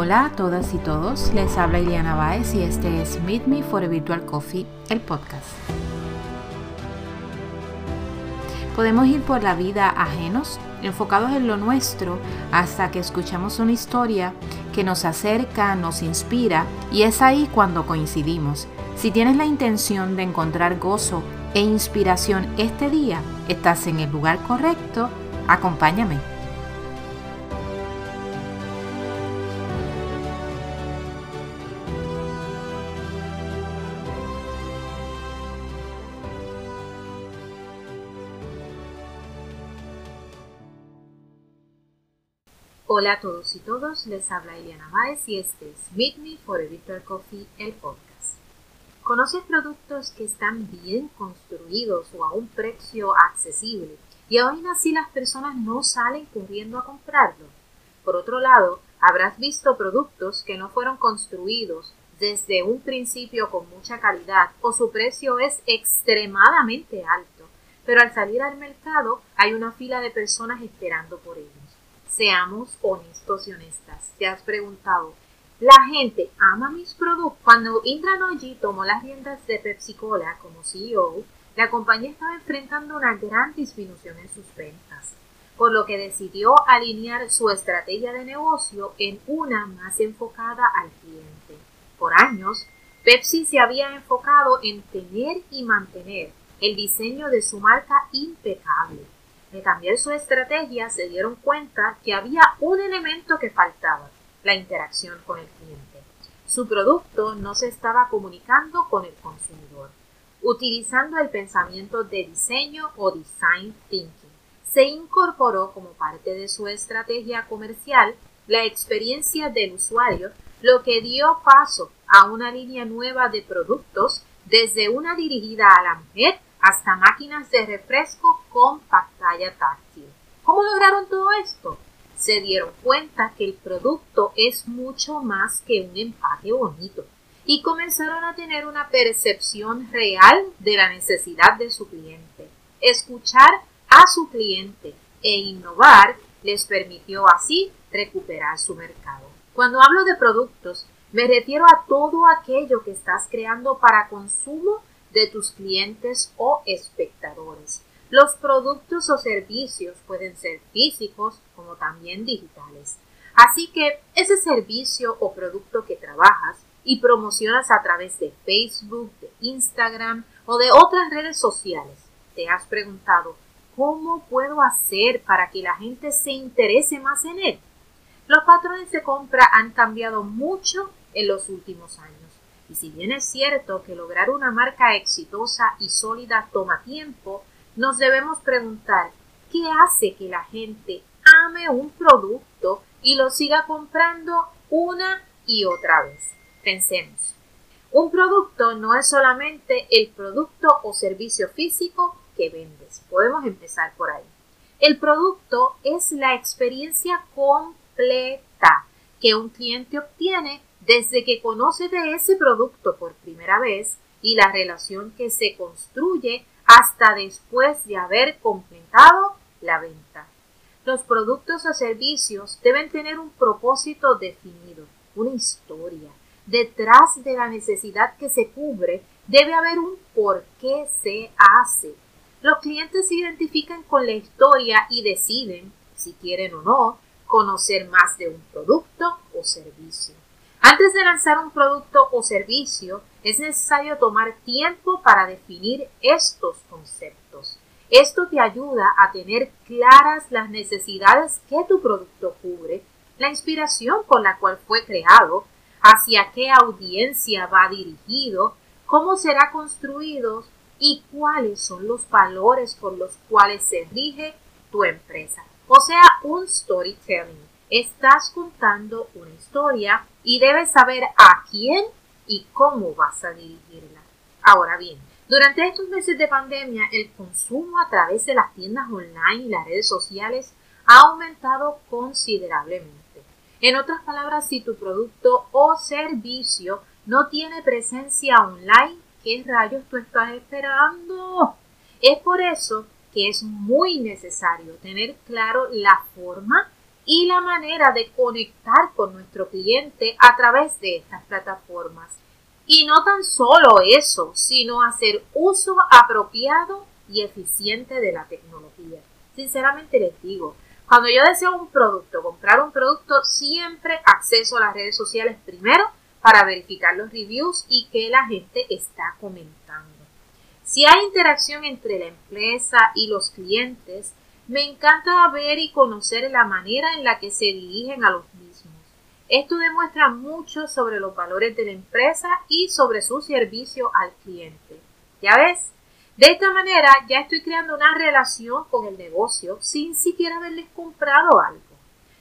Hola a todas y todos, les habla Iliana Baez y este es Meet Me for a Virtual Coffee, el podcast. Podemos ir por la vida ajenos, enfocados en lo nuestro, hasta que escuchamos una historia que nos acerca, nos inspira y es ahí cuando coincidimos. Si tienes la intención de encontrar gozo e inspiración este día, estás en el lugar correcto, acompáñame. Hola a todos y todos, les habla Eliana Baez y este es Meet Me for a Coffee, el podcast. ¿Conoces productos que están bien construidos o a un precio accesible y aún así las personas no salen corriendo a comprarlo? Por otro lado, habrás visto productos que no fueron construidos desde un principio con mucha calidad o su precio es extremadamente alto, pero al salir al mercado hay una fila de personas esperando por ellos. Seamos honestos y honestas. Te has preguntado, ¿la gente ama mis productos? Cuando Indra Noji tomó las riendas de Pepsi Cola como CEO, la compañía estaba enfrentando una gran disminución en sus ventas, por lo que decidió alinear su estrategia de negocio en una más enfocada al cliente. Por años, Pepsi se había enfocado en tener y mantener el diseño de su marca impecable de cambiar su estrategia se dieron cuenta que había un elemento que faltaba, la interacción con el cliente. Su producto no se estaba comunicando con el consumidor. Utilizando el pensamiento de diseño o design thinking, se incorporó como parte de su estrategia comercial la experiencia del usuario, lo que dio paso a una línea nueva de productos desde una dirigida a la mujer hasta máquinas de refresco con pantalla táctil. ¿Cómo lograron todo esto? Se dieron cuenta que el producto es mucho más que un empaque bonito y comenzaron a tener una percepción real de la necesidad de su cliente. Escuchar a su cliente e innovar les permitió así recuperar su mercado. Cuando hablo de productos, me refiero a todo aquello que estás creando para consumo de tus clientes o espectadores. Los productos o servicios pueden ser físicos como también digitales. Así que ese servicio o producto que trabajas y promocionas a través de Facebook, de Instagram o de otras redes sociales, te has preguntado, ¿cómo puedo hacer para que la gente se interese más en él? Los patrones de compra han cambiado mucho en los últimos años. Y si bien es cierto que lograr una marca exitosa y sólida toma tiempo, nos debemos preguntar qué hace que la gente ame un producto y lo siga comprando una y otra vez. Pensemos. Un producto no es solamente el producto o servicio físico que vendes. Podemos empezar por ahí. El producto es la experiencia completa que un cliente obtiene desde que conoce de ese producto por primera vez y la relación que se construye hasta después de haber completado la venta. Los productos o servicios deben tener un propósito definido, una historia. Detrás de la necesidad que se cubre debe haber un por qué se hace. Los clientes se identifican con la historia y deciden, si quieren o no, conocer más de un producto o servicio. Antes de lanzar un producto o servicio, es necesario tomar tiempo para definir estos conceptos. Esto te ayuda a tener claras las necesidades que tu producto cubre, la inspiración con la cual fue creado, hacia qué audiencia va dirigido, cómo será construido y cuáles son los valores por los cuales se rige tu empresa. O sea, un storytelling. Estás contando una historia y debes saber a quién y cómo vas a dirigirla. Ahora bien, durante estos meses de pandemia, el consumo a través de las tiendas online y las redes sociales ha aumentado considerablemente. En otras palabras, si tu producto o servicio no tiene presencia online, ¿qué rayos tú estás esperando? Es por eso que es muy necesario tener claro la forma y la manera de conectar con nuestro cliente a través de estas plataformas. Y no tan solo eso, sino hacer uso apropiado y eficiente de la tecnología. Sinceramente les digo, cuando yo deseo un producto, comprar un producto, siempre acceso a las redes sociales primero para verificar los reviews y que la gente está comentando. Si hay interacción entre la empresa y los clientes, me encanta ver y conocer la manera en la que se dirigen a los mismos. Esto demuestra mucho sobre los valores de la empresa y sobre su servicio al cliente. ¿Ya ves? De esta manera ya estoy creando una relación con el negocio sin siquiera haberles comprado algo.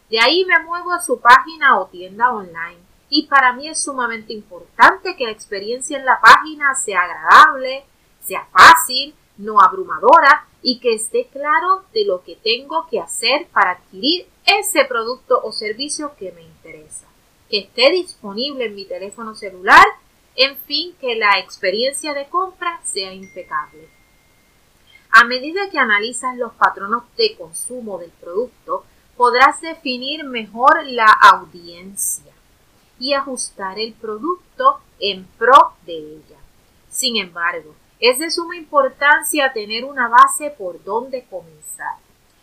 De ahí me muevo a su página o tienda online. Y para mí es sumamente importante que la experiencia en la página sea agradable, sea fácil, no abrumadora y que esté claro de lo que tengo que hacer para adquirir ese producto o servicio que me interesa, que esté disponible en mi teléfono celular, en fin, que la experiencia de compra sea impecable. A medida que analizas los patronos de consumo del producto, podrás definir mejor la audiencia y ajustar el producto en pro de ella. Sin embargo, es de suma importancia tener una base por donde comenzar.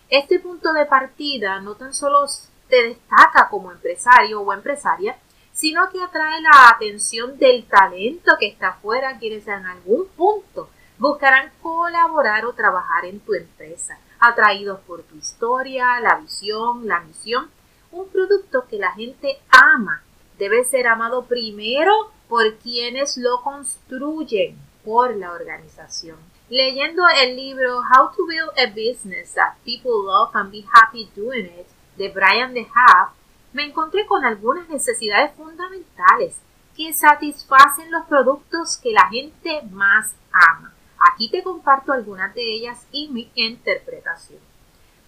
Este punto de partida no tan solo te destaca como empresario o empresaria, sino que atrae la atención del talento que está afuera, quienes en algún punto buscarán colaborar o trabajar en tu empresa, atraídos por tu historia, la visión, la misión. Un producto que la gente ama debe ser amado primero por quienes lo construyen por la organización. Leyendo el libro How to Build a Business That People Love and Be Happy Doing It de Brian De Haaf, me encontré con algunas necesidades fundamentales que satisfacen los productos que la gente más ama. Aquí te comparto algunas de ellas y mi interpretación.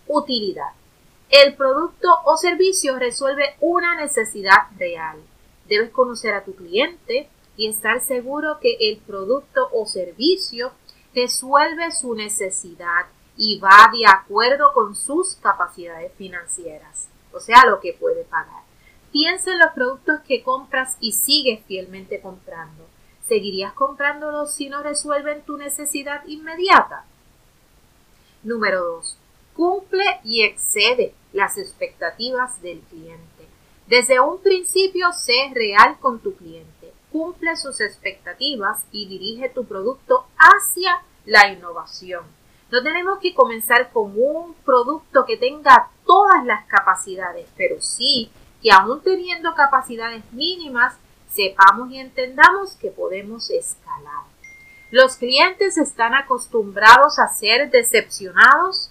Utilidad. El producto o servicio resuelve una necesidad real. Debes conocer a tu cliente, y estar seguro que el producto o servicio resuelve su necesidad y va de acuerdo con sus capacidades financieras, o sea, lo que puede pagar. Piensa en los productos que compras y sigues fielmente comprando. ¿Seguirías comprándolos si no resuelven tu necesidad inmediata? Número 2. Cumple y excede las expectativas del cliente. Desde un principio sé real con tu cliente cumple sus expectativas y dirige tu producto hacia la innovación. No tenemos que comenzar con un producto que tenga todas las capacidades, pero sí que aún teniendo capacidades mínimas, sepamos y entendamos que podemos escalar. Los clientes están acostumbrados a ser decepcionados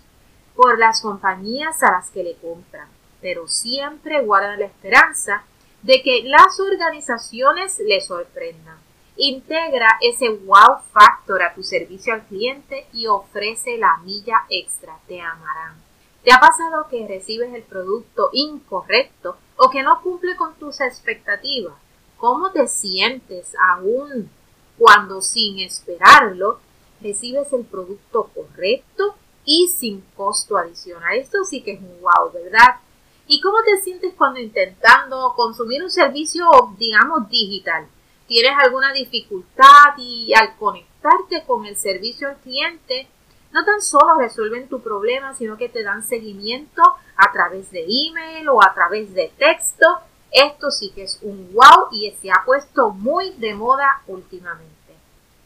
por las compañías a las que le compran, pero siempre guardan la esperanza de que las organizaciones le sorprendan. Integra ese wow factor a tu servicio al cliente y ofrece la milla extra. Te amarán. ¿Te ha pasado que recibes el producto incorrecto o que no cumple con tus expectativas? ¿Cómo te sientes aún cuando sin esperarlo recibes el producto correcto y sin costo adicional? Esto sí que es un wow, ¿verdad? ¿Y cómo te sientes cuando intentando consumir un servicio, digamos, digital? ¿Tienes alguna dificultad y al conectarte con el servicio al cliente, no tan solo resuelven tu problema, sino que te dan seguimiento a través de email o a través de texto? Esto sí que es un wow y se ha puesto muy de moda últimamente.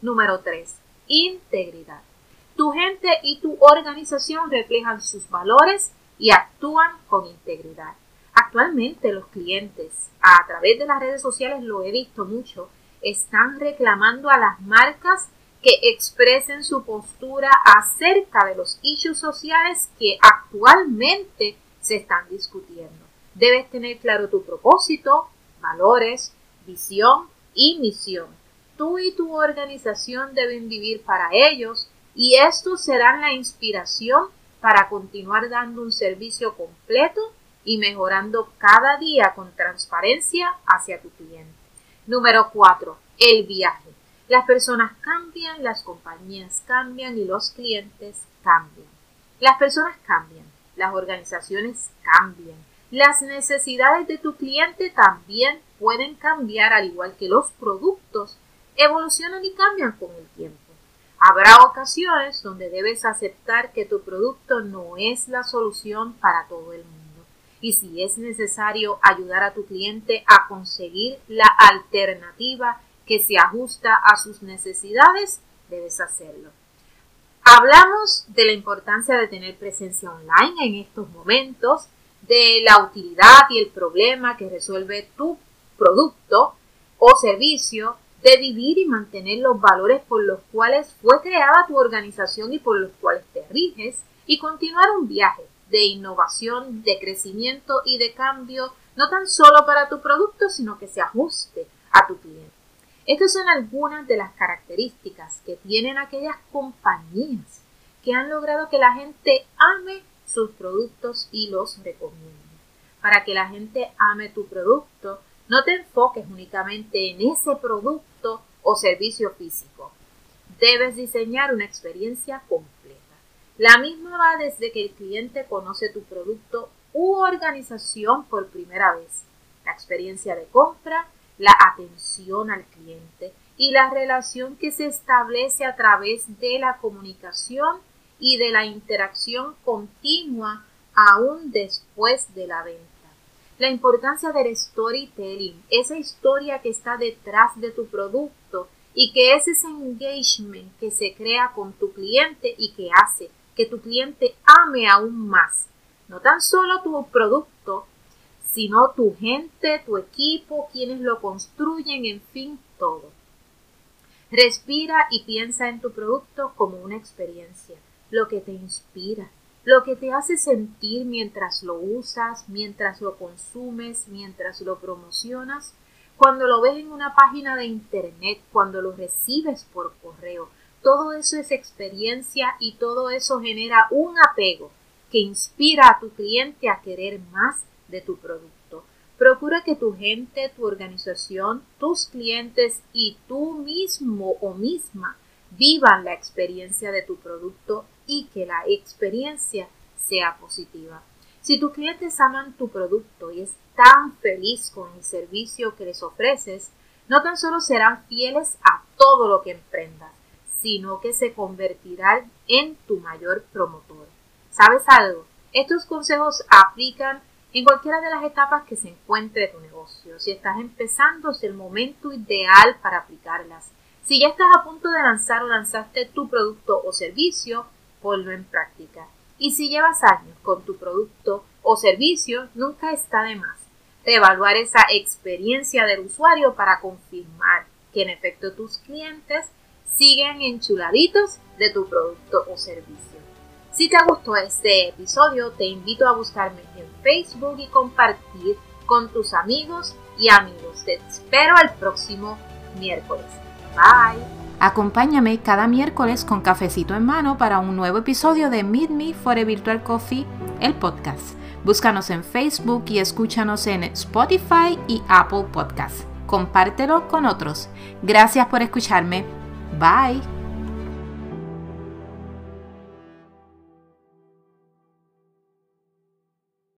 Número 3. Integridad. Tu gente y tu organización reflejan sus valores y actúan con integridad. Actualmente los clientes, a través de las redes sociales lo he visto mucho, están reclamando a las marcas que expresen su postura acerca de los issues sociales que actualmente se están discutiendo. Debes tener claro tu propósito, valores, visión y misión. Tú y tu organización deben vivir para ellos y estos serán la inspiración para continuar dando un servicio completo y mejorando cada día con transparencia hacia tu cliente. Número 4. El viaje. Las personas cambian, las compañías cambian y los clientes cambian. Las personas cambian, las organizaciones cambian, Las necesidades de tu cliente también pueden cambiar al igual que los productos evolucionan y cambian con el tiempo. Habrá ocasiones donde debes aceptar que tu producto no es la solución para todo el mundo. Y si es necesario ayudar a tu cliente a conseguir la alternativa que se ajusta a sus necesidades, debes hacerlo. Hablamos de la importancia de tener presencia online en estos momentos, de la utilidad y el problema que resuelve tu producto o servicio, de vivir y mantener los valores por los cuales fue creada tu organización y por los cuales te riges, y continuar un viaje de innovación, de crecimiento y de cambio, no tan solo para tu producto, sino que se ajuste a tu cliente. Estas son algunas de las características que tienen aquellas compañías que han logrado que la gente ame sus productos y los recomiende. Para que la gente ame tu producto, no te enfoques únicamente en ese producto o servicio físico. Debes diseñar una experiencia completa. La misma va desde que el cliente conoce tu producto u organización por primera vez. La experiencia de compra, la atención al cliente y la relación que se establece a través de la comunicación y de la interacción continua aún después de la venta. La importancia del storytelling, esa historia que está detrás de tu producto y que es ese engagement que se crea con tu cliente y que hace que tu cliente ame aún más, no tan solo tu producto, sino tu gente, tu equipo, quienes lo construyen, en fin, todo. Respira y piensa en tu producto como una experiencia, lo que te inspira, lo que te hace sentir mientras lo usas, mientras lo consumes, mientras lo promocionas, cuando lo ves en una página de internet, cuando lo recibes por correo. Todo eso es experiencia y todo eso genera un apego que inspira a tu cliente a querer más de tu producto. Procura que tu gente, tu organización, tus clientes y tú mismo o misma vivan la experiencia de tu producto y que la experiencia sea positiva. Si tus clientes aman tu producto y están feliz con el servicio que les ofreces, no tan solo serán fieles a todo lo que emprendas, sino que se convertirán en tu mayor promotor. ¿Sabes algo? Estos consejos aplican en cualquiera de las etapas que se encuentre tu negocio. Si estás empezando, es el momento ideal para aplicarlas. Si ya estás a punto de lanzar o lanzaste tu producto o servicio, ponlo en práctica. Y si llevas años con tu producto o servicio, nunca está de más evaluar esa experiencia del usuario para confirmar que en efecto tus clientes siguen enchuladitos de tu producto o servicio. Si te gustó este episodio, te invito a buscarme en Facebook y compartir con tus amigos y amigos. Te espero el próximo miércoles. Bye. Acompáñame cada miércoles con cafecito en mano para un nuevo episodio de Meet Me for a Virtual Coffee, el podcast. Búscanos en Facebook y escúchanos en Spotify y Apple Podcasts. Compártelo con otros. Gracias por escucharme. Bye.